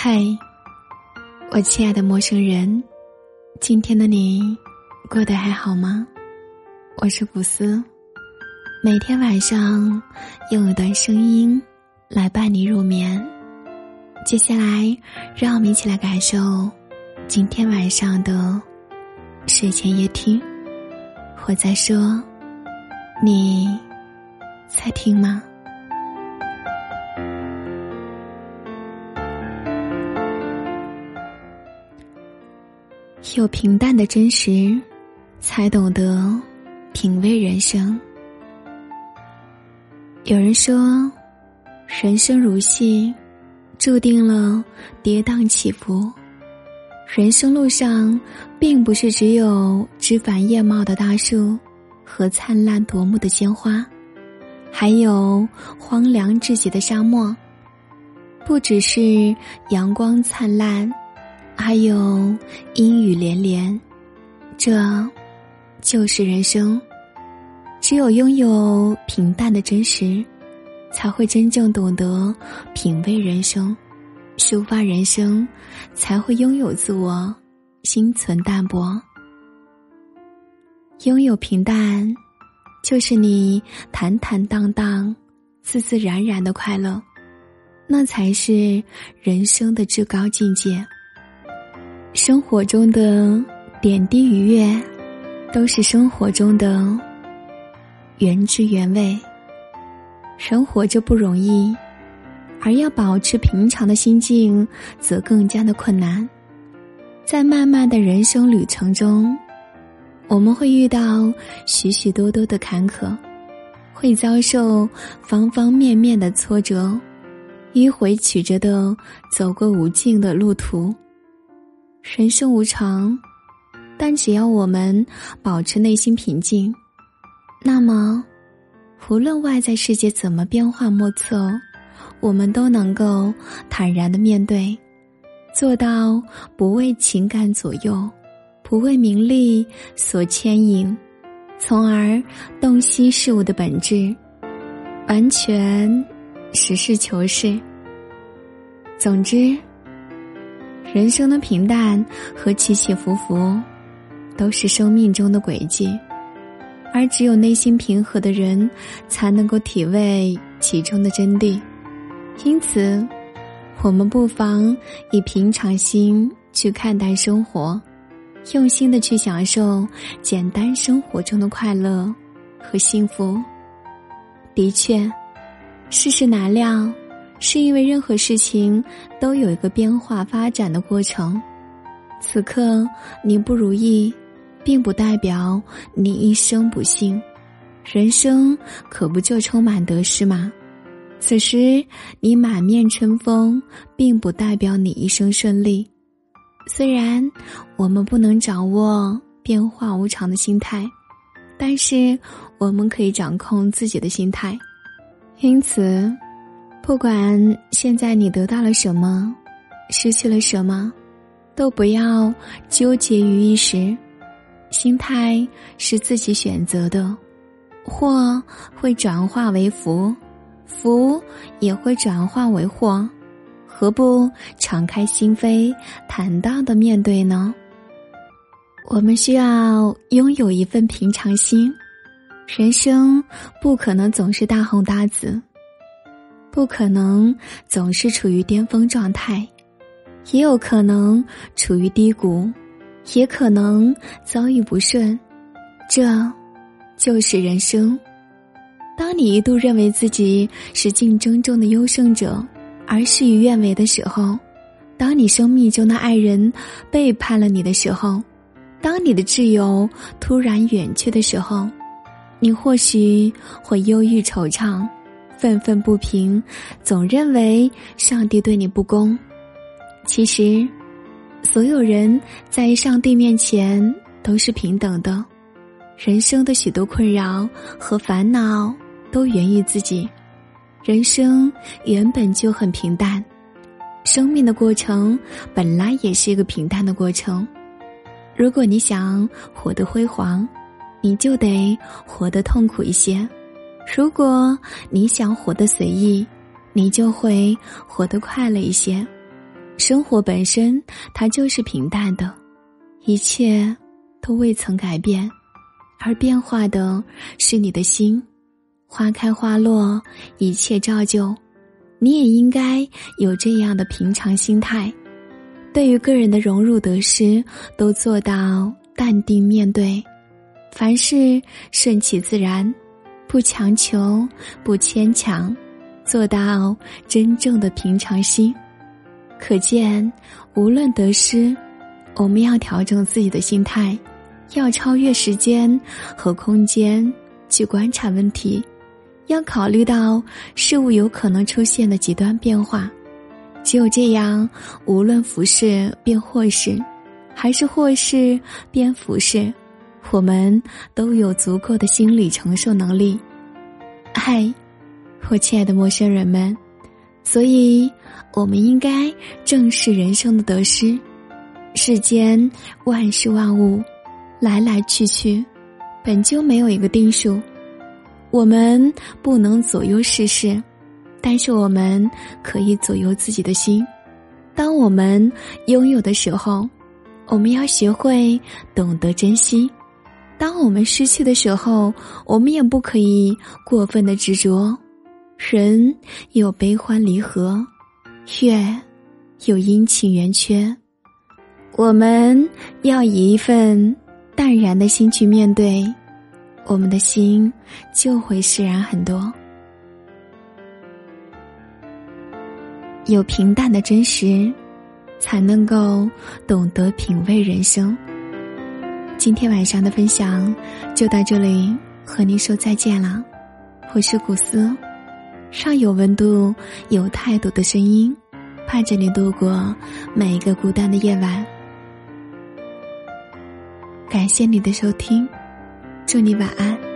嗨，我亲爱的陌生人，今天的你过得还好吗？我是古斯，每天晚上用一段声音来伴你入眠。接下来，让我们一起来感受今天晚上的睡前夜听。我在说，你在听吗？有平淡的真实，才懂得品味人生。有人说，人生如戏，注定了跌宕起伏。人生路上，并不是只有枝繁叶茂的大树和灿烂夺目的鲜花，还有荒凉至极的沙漠。不只是阳光灿烂。还有阴雨连连，这就是人生。只有拥有平淡的真实，才会真正懂得品味人生，抒发人生，才会拥有自我，心存淡泊。拥有平淡，就是你坦坦荡荡、自自然然的快乐，那才是人生的至高境界。生活中的点滴愉悦，都是生活中的原汁原味。生活着不容易，而要保持平常的心境，则更加的困难。在漫漫的人生旅程中，我们会遇到许许多多的坎坷，会遭受方方面面的挫折，迂回曲折的走过无尽的路途。人生无常，但只要我们保持内心平静，那么，无论外在世界怎么变化莫测，我们都能够坦然的面对，做到不为情感左右，不为名利所牵引，从而洞悉事物的本质，完全实事求是。总之。人生的平淡和起起伏伏，都是生命中的轨迹，而只有内心平和的人，才能够体味其中的真谛。因此，我们不妨以平常心去看待生活，用心的去享受简单生活中的快乐和幸福。的确，世事难料。是因为任何事情都有一个变化发展的过程，此刻你不如意，并不代表你一生不幸，人生可不就充满得失吗？此时你满面春风，并不代表你一生顺利。虽然我们不能掌握变化无常的心态，但是我们可以掌控自己的心态，因此。不管现在你得到了什么，失去了什么，都不要纠结于一时。心态是自己选择的，祸会转化为福，福也会转化为祸，何不敞开心扉，坦荡的面对呢？我们需要拥有一份平常心，人生不可能总是大红大紫。不可能总是处于巅峰状态，也有可能处于低谷，也可能遭遇不顺，这，就是人生。当你一度认为自己是竞争中的优胜者，而事与愿违的时候，当你生命中的爱人背叛了你的时候，当你的挚友突然远去的时候，你或许会忧郁惆怅。愤愤不平，总认为上帝对你不公。其实，所有人在上帝面前都是平等的。人生的许多困扰和烦恼都源于自己。人生原本就很平淡，生命的过程本来也是一个平淡的过程。如果你想活得辉煌，你就得活得痛苦一些。如果你想活得随意，你就会活得快乐一些。生活本身它就是平淡的，一切都未曾改变，而变化的是你的心。花开花落，一切照旧，你也应该有这样的平常心态。对于个人的荣辱得失，都做到淡定面对，凡事顺其自然，不强求，不牵强，做到真正的平常心。可见，无论得失，我们要调整自己的心态，要超越时间和空间去观察问题，要考虑到事物有可能出现的极端变化。只有这样，无论福事变祸事，还是祸事变福事，我们都有足够的心理承受能力。嗨，我亲爱的陌生人们，所以我们应该正视人生的得失。世间万事万物，来来去去，本就没有一个定数，我们不能左右世事。但是我们可以左右自己的心。当我们拥有的时候，我们要学会懂得珍惜；当我们失去的时候，我们也不可以过分的执着。人有悲欢离合，月有阴晴圆缺，我们要以一份淡然的心去面对，我们的心就会释然很多。有平淡的真实，才能够懂得品味人生。今天晚上的分享就到这里，和您说再见了。我是古斯，上有温度、有态度的声音，盼着你度过每一个孤单的夜晚。感谢你的收听，祝你晚安。